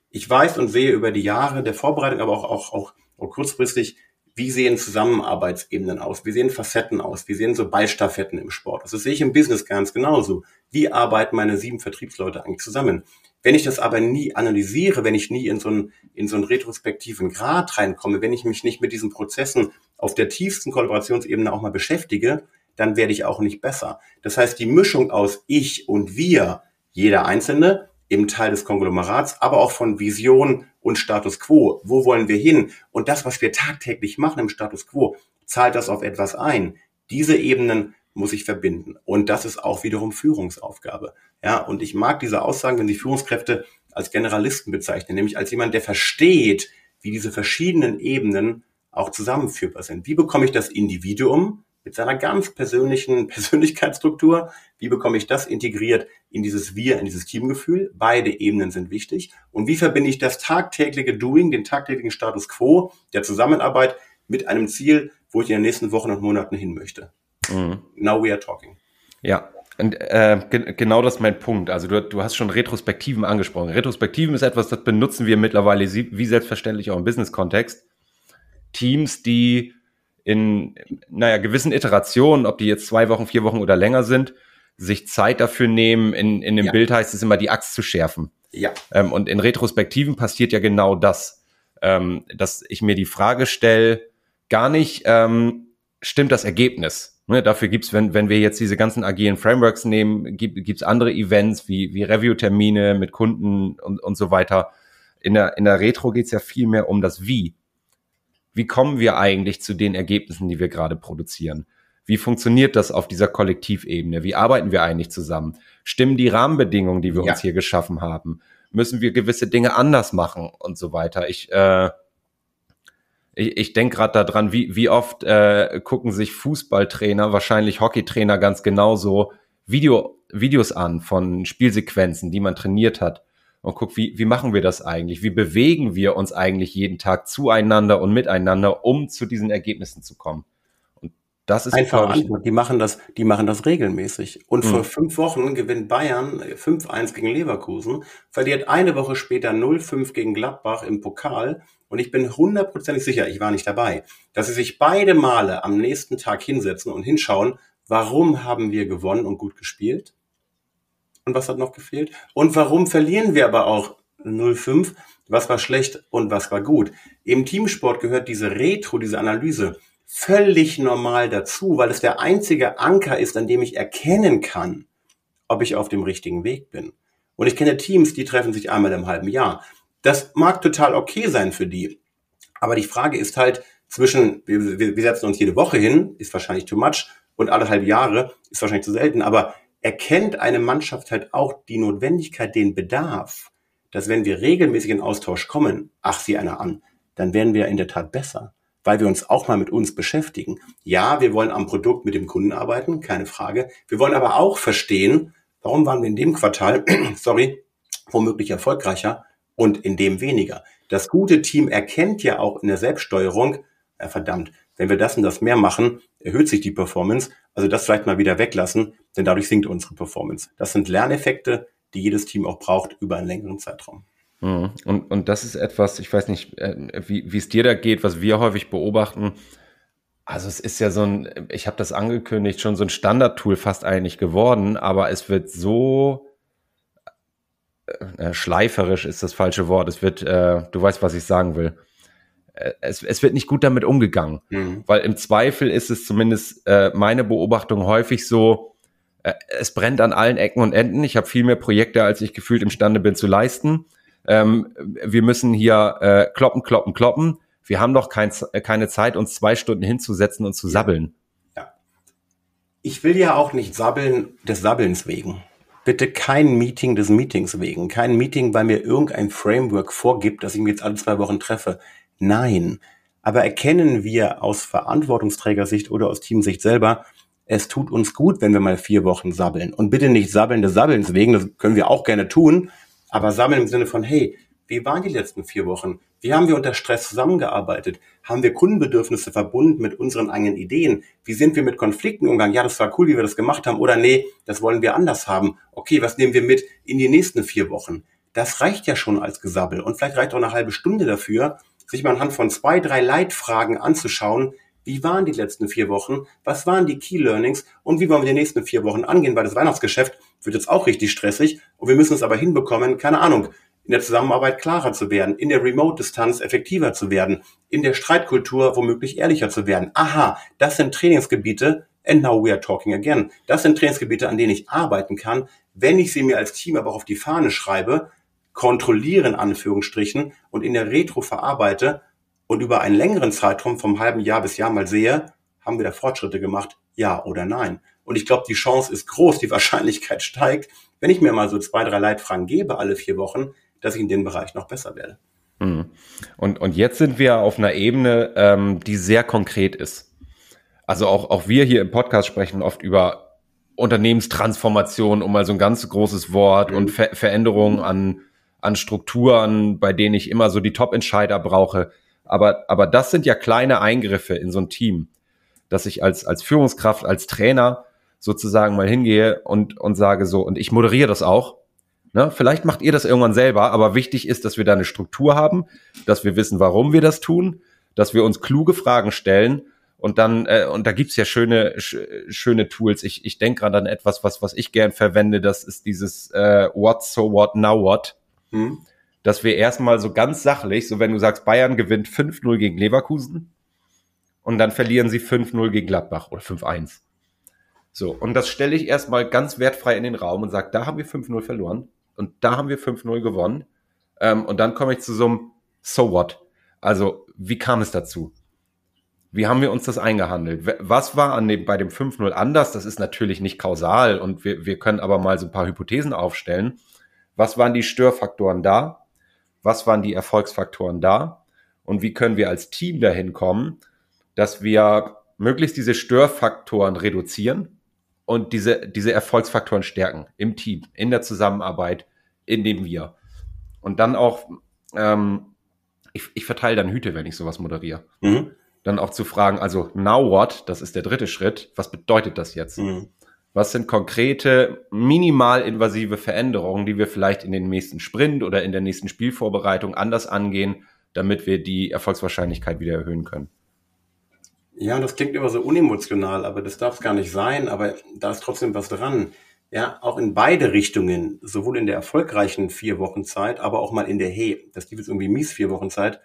Ich weiß und sehe über die Jahre der Vorbereitung, aber auch, auch, auch, auch kurzfristig, wie sehen Zusammenarbeitsebenen aus? Wie sehen Facetten aus? Wie sehen so Ballstaffetten im Sport? Das sehe ich im Business ganz genauso. Wie arbeiten meine sieben Vertriebsleute eigentlich zusammen? Wenn ich das aber nie analysiere, wenn ich nie in so einen, in so einen retrospektiven Grad reinkomme, wenn ich mich nicht mit diesen Prozessen auf der tiefsten Kollaborationsebene auch mal beschäftige, dann werde ich auch nicht besser. Das heißt, die Mischung aus ich und wir Jeder Einzelne im Teil des Konglomerats, aber auch von Vision und Status Quo. Wo wollen wir hin? Und das, was wir tagtäglich machen im Status Quo, zahlt das auf etwas ein. Diese Ebenen muss ich verbinden. Und das ist auch wiederum Führungsaufgabe. Ja, und ich mag diese Aussagen, wenn Sie Führungskräfte als Generalisten bezeichnen, nämlich als jemand, der versteht, wie diese verschiedenen Ebenen auch zusammenführbar sind. Wie bekomme ich das Individuum mit seiner ganz persönlichen Persönlichkeitsstruktur, wie bekomme ich das integriert in dieses Wir, in dieses Teamgefühl? Beide Ebenen sind wichtig. Und wie verbinde ich das tagtägliche Doing, den tagtäglichen Status quo der Zusammenarbeit mit einem Ziel, wo ich in den nächsten Wochen und Monaten hin möchte? Mhm. Now we are talking. Ja, und, äh, ge genau das ist mein Punkt. Also du, du hast schon Retrospektiven angesprochen. Retrospektiven ist etwas, das benutzen wir mittlerweile wie selbstverständlich auch im Business-Kontext. Teams, die in, naja, gewissen Iterationen, ob die jetzt zwei Wochen, vier Wochen oder länger sind, sich Zeit dafür nehmen. In, in dem ja. Bild heißt es immer, die Axt zu schärfen. Ja. Ähm, und in Retrospektiven passiert ja genau das, ähm, dass ich mir die Frage stelle, gar nicht, ähm, stimmt das Ergebnis? Ne, dafür gibt's, wenn, wenn wir jetzt diese ganzen agilen Frameworks nehmen, gibt gibt's andere Events wie, wie Review-Termine mit Kunden und, und so weiter. In der, in der Retro geht's ja viel mehr um das Wie. Wie kommen wir eigentlich zu den Ergebnissen, die wir gerade produzieren? Wie funktioniert das auf dieser Kollektivebene? Wie arbeiten wir eigentlich zusammen? Stimmen die Rahmenbedingungen, die wir ja. uns hier geschaffen haben? Müssen wir gewisse Dinge anders machen und so weiter? Ich, äh, ich, ich denke gerade daran, wie, wie oft äh, gucken sich Fußballtrainer, wahrscheinlich Hockeytrainer ganz genauso Video, Videos an von Spielsequenzen, die man trainiert hat und guckt, wie, wie machen wir das eigentlich? Wie bewegen wir uns eigentlich jeden Tag zueinander und miteinander, um zu diesen Ergebnissen zu kommen? Und das ist einfach Antwort. Die machen das, die machen das regelmäßig. Und mhm. vor fünf Wochen gewinnt Bayern 5-1 gegen Leverkusen, verliert eine Woche später 0-5 gegen Gladbach im Pokal und ich bin hundertprozentig sicher, ich war nicht dabei, dass sie sich beide Male am nächsten Tag hinsetzen und hinschauen, warum haben wir gewonnen und gut gespielt? Und was hat noch gefehlt? Und warum verlieren wir aber auch 0,5? Was war schlecht und was war gut? Im Teamsport gehört diese Retro, diese Analyse völlig normal dazu, weil es der einzige Anker ist, an dem ich erkennen kann, ob ich auf dem richtigen Weg bin. Und ich kenne Teams, die treffen sich einmal im halben Jahr. Das mag total okay sein für die. Aber die Frage ist halt zwischen, wir, wir setzen uns jede Woche hin, ist wahrscheinlich too much, und alle halbe Jahre ist wahrscheinlich zu selten. Aber erkennt eine Mannschaft halt auch die Notwendigkeit, den Bedarf, dass wenn wir regelmäßig in Austausch kommen, ach sie einer an, dann werden wir in der Tat besser, weil wir uns auch mal mit uns beschäftigen. Ja, wir wollen am Produkt mit dem Kunden arbeiten, keine Frage. Wir wollen aber auch verstehen, warum waren wir in dem Quartal, sorry, womöglich erfolgreicher und in dem weniger. Das gute Team erkennt ja auch in der Selbststeuerung, ja, verdammt, wenn wir das und das mehr machen, erhöht sich die Performance. Also das vielleicht mal wieder weglassen, denn dadurch sinkt unsere Performance. Das sind Lerneffekte, die jedes Team auch braucht über einen längeren Zeitraum. Mhm. Und, und das ist etwas, ich weiß nicht, äh, wie es dir da geht, was wir häufig beobachten. Also es ist ja so ein, ich habe das angekündigt, schon so ein Standardtool fast eigentlich geworden, aber es wird so äh, schleiferisch ist das falsche Wort. Es wird, äh, du weißt, was ich sagen will. Äh, es, es wird nicht gut damit umgegangen, mhm. weil im Zweifel ist es zumindest äh, meine Beobachtung häufig so, äh, es brennt an allen Ecken und Enden. Ich habe viel mehr Projekte, als ich gefühlt imstande bin zu leisten. Ähm, wir müssen hier äh, kloppen, kloppen, kloppen. Wir haben doch kein, keine Zeit, uns zwei Stunden hinzusetzen und zu sabbeln. Ja. Ich will ja auch nicht sabbeln des Sabbelns wegen bitte kein Meeting des Meetings wegen. Kein Meeting, weil mir irgendein Framework vorgibt, dass ich mich jetzt alle zwei Wochen treffe. Nein. Aber erkennen wir aus Verantwortungsträgersicht oder aus Teamsicht selber, es tut uns gut, wenn wir mal vier Wochen sabbeln. Und bitte nicht sabbeln des Sabbelns wegen, das können wir auch gerne tun, aber sammeln im Sinne von, hey, wie waren die letzten vier Wochen? Wie haben wir unter Stress zusammengearbeitet? Haben wir Kundenbedürfnisse verbunden mit unseren eigenen Ideen? Wie sind wir mit Konflikten umgegangen? Ja, das war cool, wie wir das gemacht haben. Oder nee, das wollen wir anders haben. Okay, was nehmen wir mit in die nächsten vier Wochen? Das reicht ja schon als Gesabbel. Und vielleicht reicht auch eine halbe Stunde dafür, sich mal anhand von zwei, drei Leitfragen anzuschauen, wie waren die letzten vier Wochen? Was waren die Key Learnings? Und wie wollen wir die nächsten vier Wochen angehen? Weil das Weihnachtsgeschäft wird jetzt auch richtig stressig. Und wir müssen es aber hinbekommen, keine Ahnung, in der Zusammenarbeit klarer zu werden, in der Remote-Distanz effektiver zu werden, in der Streitkultur womöglich ehrlicher zu werden. Aha, das sind Trainingsgebiete, and now we are talking again. Das sind Trainingsgebiete, an denen ich arbeiten kann, wenn ich sie mir als Team aber auch auf die Fahne schreibe, kontrolliere in Anführungsstrichen und in der Retro verarbeite und über einen längeren Zeitraum vom halben Jahr bis Jahr mal sehe, haben wir da Fortschritte gemacht, ja oder nein. Und ich glaube, die Chance ist groß, die Wahrscheinlichkeit steigt, wenn ich mir mal so zwei, drei Leitfragen gebe alle vier Wochen, dass ich in dem Bereich noch besser werde. Mhm. Und, und jetzt sind wir auf einer Ebene, ähm, die sehr konkret ist. Also auch, auch wir hier im Podcast sprechen oft über Unternehmenstransformation, um mal so ein ganz großes Wort mhm. und Ver Veränderungen an, an Strukturen, bei denen ich immer so die Top-Entscheider brauche. Aber, aber das sind ja kleine Eingriffe in so ein Team, dass ich als, als Führungskraft, als Trainer sozusagen mal hingehe und, und sage so, und ich moderiere das auch. Ne? Vielleicht macht ihr das irgendwann selber, aber wichtig ist, dass wir da eine Struktur haben, dass wir wissen, warum wir das tun, dass wir uns kluge Fragen stellen und dann, äh, und da gibt's ja schöne, sch schöne Tools. Ich, ich denke gerade an etwas, was, was ich gern verwende, das ist dieses äh, What, so what, now what. Hm. Dass wir erstmal so ganz sachlich, so wenn du sagst, Bayern gewinnt 5-0 gegen Leverkusen und dann verlieren sie 5-0 gegen Gladbach oder 5-1. So, und das stelle ich erstmal ganz wertfrei in den Raum und sage, da haben wir 5-0 verloren und da haben wir 5-0 gewonnen. Ähm, und dann komme ich zu so einem So what? Also, wie kam es dazu? Wie haben wir uns das eingehandelt? Was war an dem, bei dem 5-0 anders? Das ist natürlich nicht kausal und wir, wir können aber mal so ein paar Hypothesen aufstellen. Was waren die Störfaktoren da? Was waren die Erfolgsfaktoren da? Und wie können wir als Team dahin kommen, dass wir möglichst diese Störfaktoren reduzieren und diese, diese Erfolgsfaktoren stärken im Team, in der Zusammenarbeit, in dem wir. Und dann auch, ähm, ich, ich verteile dann Hüte, wenn ich sowas moderiere. Mhm dann auch zu fragen, also now what, das ist der dritte Schritt, was bedeutet das jetzt? Mhm. Was sind konkrete, minimal invasive Veränderungen, die wir vielleicht in den nächsten Sprint oder in der nächsten Spielvorbereitung anders angehen, damit wir die Erfolgswahrscheinlichkeit wieder erhöhen können? Ja, das klingt immer so unemotional, aber das darf es gar nicht sein, aber da ist trotzdem was dran. Ja, auch in beide Richtungen, sowohl in der erfolgreichen vier Wochen Zeit, aber auch mal in der Hey, das gibt jetzt irgendwie mies vier Wochen Zeit,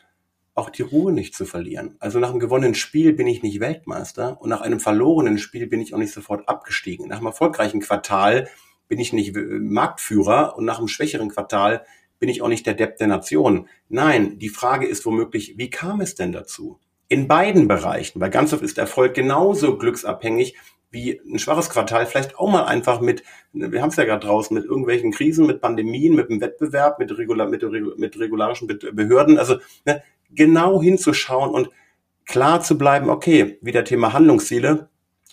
auch die Ruhe nicht zu verlieren. Also nach einem gewonnenen Spiel bin ich nicht Weltmeister und nach einem verlorenen Spiel bin ich auch nicht sofort abgestiegen. Nach einem erfolgreichen Quartal bin ich nicht äh, Marktführer und nach einem schwächeren Quartal bin ich auch nicht der Depp der Nation. Nein, die Frage ist womöglich, wie kam es denn dazu? In beiden Bereichen, weil ganz oft ist Erfolg genauso glücksabhängig wie ein schwaches Quartal, vielleicht auch mal einfach mit, wir haben es ja gerade draußen, mit irgendwelchen Krisen, mit Pandemien, mit dem Wettbewerb, mit, regular, mit, mit regularischen Behörden. Also ne, genau hinzuschauen und klar zu bleiben, okay, wieder Thema Handlungsziele,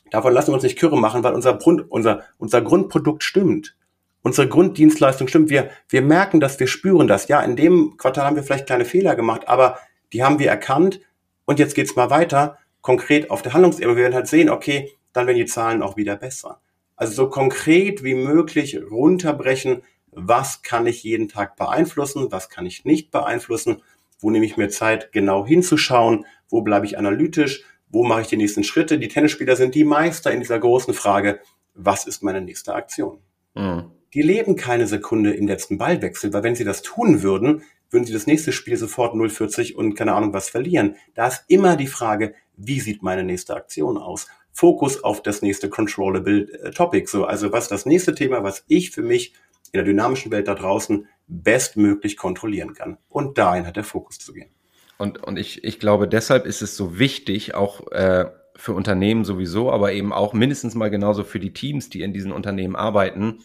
davon lassen wir uns nicht Kürre machen, weil unser, Grund, unser, unser Grundprodukt stimmt. Unsere Grunddienstleistung stimmt. Wir, wir merken das, wir spüren das. Ja, in dem Quartal haben wir vielleicht kleine Fehler gemacht, aber die haben wir erkannt und jetzt geht's mal weiter, konkret auf der Handlungsebene. Wir werden halt sehen, okay, dann werden die Zahlen auch wieder besser. Also so konkret wie möglich runterbrechen, was kann ich jeden Tag beeinflussen, was kann ich nicht beeinflussen wo nehme ich mir Zeit, genau hinzuschauen? Wo bleibe ich analytisch? Wo mache ich die nächsten Schritte? Die Tennisspieler sind die Meister in dieser großen Frage, was ist meine nächste Aktion? Mhm. Die leben keine Sekunde im letzten Ballwechsel, weil wenn sie das tun würden, würden sie das nächste Spiel sofort 0,40 und keine Ahnung was verlieren. Da ist immer die Frage, wie sieht meine nächste Aktion aus? Fokus auf das nächste controllable äh, Topic. So, also was das nächste Thema, was ich für mich in der dynamischen Welt da draußen bestmöglich kontrollieren kann. Und dahin hat der Fokus zu gehen. Und, und ich, ich glaube, deshalb ist es so wichtig, auch äh, für Unternehmen sowieso, aber eben auch mindestens mal genauso für die Teams, die in diesen Unternehmen arbeiten,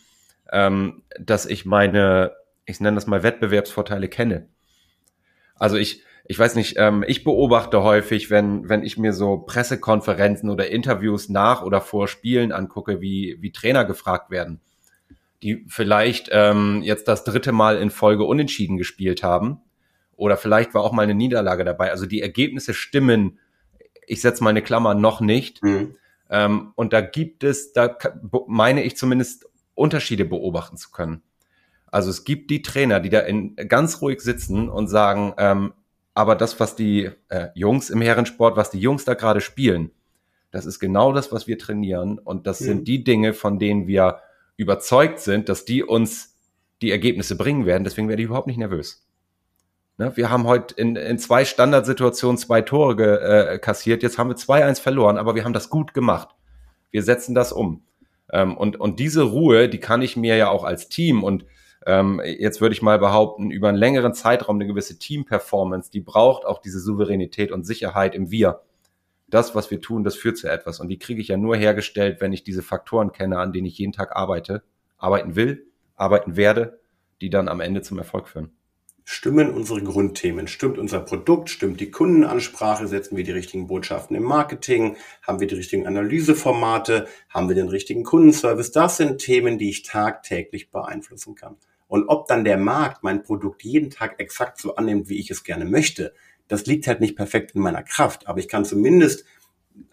ähm, dass ich meine, ich nenne das mal Wettbewerbsvorteile kenne. Also ich, ich weiß nicht, ähm, ich beobachte häufig, wenn, wenn ich mir so Pressekonferenzen oder Interviews nach oder vor Spielen angucke, wie, wie Trainer gefragt werden die vielleicht ähm, jetzt das dritte Mal in Folge unentschieden gespielt haben. Oder vielleicht war auch mal eine Niederlage dabei. Also die Ergebnisse stimmen, ich setze mal eine Klammer, noch nicht. Mhm. Ähm, und da gibt es, da meine ich zumindest Unterschiede beobachten zu können. Also es gibt die Trainer, die da in, ganz ruhig sitzen und sagen, ähm, aber das, was die äh, Jungs im Herrensport, was die Jungs da gerade spielen, das ist genau das, was wir trainieren. Und das mhm. sind die Dinge, von denen wir überzeugt sind, dass die uns die Ergebnisse bringen werden. Deswegen werde ich überhaupt nicht nervös. Ne? Wir haben heute in, in zwei Standardsituationen zwei Tore ge, äh, kassiert. Jetzt haben wir 2-1 verloren, aber wir haben das gut gemacht. Wir setzen das um. Ähm, und, und diese Ruhe, die kann ich mir ja auch als Team und ähm, jetzt würde ich mal behaupten, über einen längeren Zeitraum eine gewisse Team-Performance, die braucht auch diese Souveränität und Sicherheit im Wir. Das, was wir tun, das führt zu etwas. Und die kriege ich ja nur hergestellt, wenn ich diese Faktoren kenne, an denen ich jeden Tag arbeite, arbeiten will, arbeiten werde, die dann am Ende zum Erfolg führen. Stimmen unsere Grundthemen? Stimmt unser Produkt? Stimmt die Kundenansprache? Setzen wir die richtigen Botschaften im Marketing? Haben wir die richtigen Analyseformate? Haben wir den richtigen Kundenservice? Das sind Themen, die ich tagtäglich beeinflussen kann. Und ob dann der Markt mein Produkt jeden Tag exakt so annimmt, wie ich es gerne möchte, das liegt halt nicht perfekt in meiner Kraft. Aber ich kann zumindest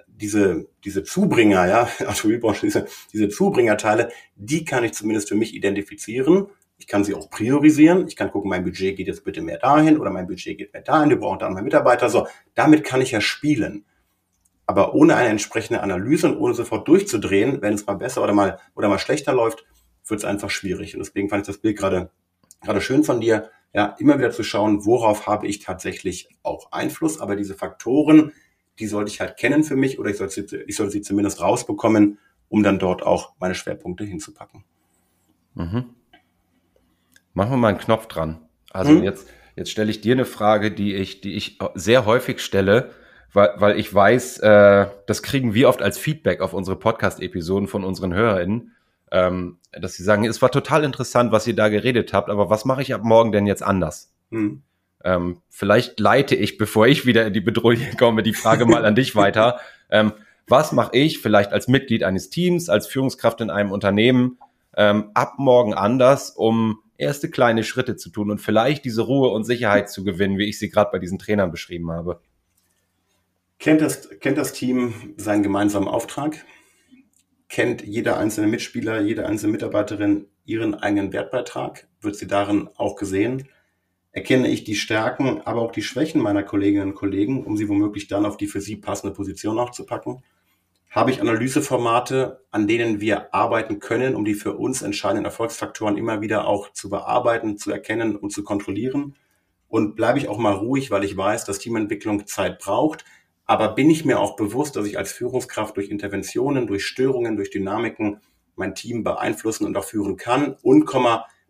diese, diese Zubringer, ja, Automobilbranche, diese, diese Zubringerteile, die kann ich zumindest für mich identifizieren. Ich kann sie auch priorisieren. Ich kann gucken, mein Budget geht jetzt bitte mehr dahin oder mein Budget geht mehr dahin. Wir brauchen da mehr Mitarbeiter. So, damit kann ich ja spielen. Aber ohne eine entsprechende Analyse und ohne sofort durchzudrehen, wenn es mal besser oder mal, oder mal schlechter läuft, wird es einfach schwierig. Und deswegen fand ich das Bild gerade, gerade schön von dir, ja, immer wieder zu schauen, worauf habe ich tatsächlich auch Einfluss. Aber diese Faktoren, die sollte ich halt kennen für mich oder ich soll sie, ich soll sie zumindest rausbekommen, um dann dort auch meine Schwerpunkte hinzupacken. Mhm. Machen wir mal einen Knopf dran. Also mhm. jetzt, jetzt stelle ich dir eine Frage, die ich, die ich sehr häufig stelle, weil, weil ich weiß, äh, das kriegen wir oft als Feedback auf unsere Podcast-Episoden von unseren HörerInnen ähm, dass sie sagen, es war total interessant, was ihr da geredet habt, aber was mache ich ab morgen denn jetzt anders? Hm. Ähm, vielleicht leite ich, bevor ich wieder in die Bedrohung komme, die Frage mal an dich weiter. Ähm, was mache ich vielleicht als Mitglied eines Teams, als Führungskraft in einem Unternehmen ähm, ab morgen anders, um erste kleine Schritte zu tun und vielleicht diese Ruhe und Sicherheit zu gewinnen, wie ich sie gerade bei diesen Trainern beschrieben habe? Kennt das, kennt das Team seinen gemeinsamen Auftrag? Kennt jeder einzelne Mitspieler, jede einzelne Mitarbeiterin ihren eigenen Wertbeitrag, wird sie darin auch gesehen. Erkenne ich die Stärken, aber auch die Schwächen meiner Kolleginnen und Kollegen, um sie womöglich dann auf die für sie passende Position auch zu packen? Habe ich Analyseformate, an denen wir arbeiten können, um die für uns entscheidenden Erfolgsfaktoren immer wieder auch zu bearbeiten, zu erkennen und zu kontrollieren? Und bleibe ich auch mal ruhig, weil ich weiß, dass Teamentwicklung Zeit braucht, aber bin ich mir auch bewusst, dass ich als Führungskraft durch Interventionen, durch Störungen, durch Dynamiken mein Team beeinflussen und auch führen kann und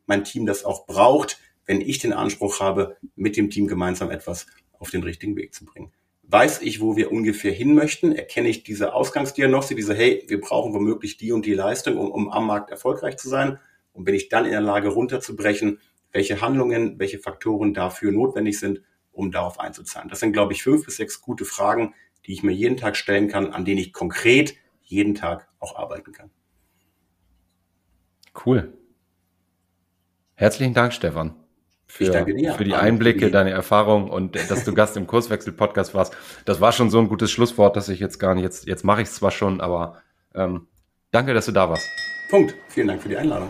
mein Team das auch braucht, wenn ich den Anspruch habe, mit dem Team gemeinsam etwas auf den richtigen Weg zu bringen. Weiß ich, wo wir ungefähr hin möchten? Erkenne ich diese Ausgangsdiagnostik, diese, hey, wir brauchen womöglich die und die Leistung, um, um am Markt erfolgreich zu sein? Und bin ich dann in der Lage, runterzubrechen, welche Handlungen, welche Faktoren dafür notwendig sind, um darauf einzuzahlen? Das sind, glaube ich, fünf bis sechs gute Fragen, die ich mir jeden Tag stellen kann, an denen ich konkret jeden Tag auch arbeiten kann. Cool. Herzlichen Dank, Stefan, für, für die Einblicke, deine Erfahrung und dass du Gast im Kurswechsel-Podcast warst. Das war schon so ein gutes Schlusswort, dass ich jetzt gar nicht, jetzt, jetzt mache ich es zwar schon, aber ähm, danke, dass du da warst. Punkt. Vielen Dank für die Einladung.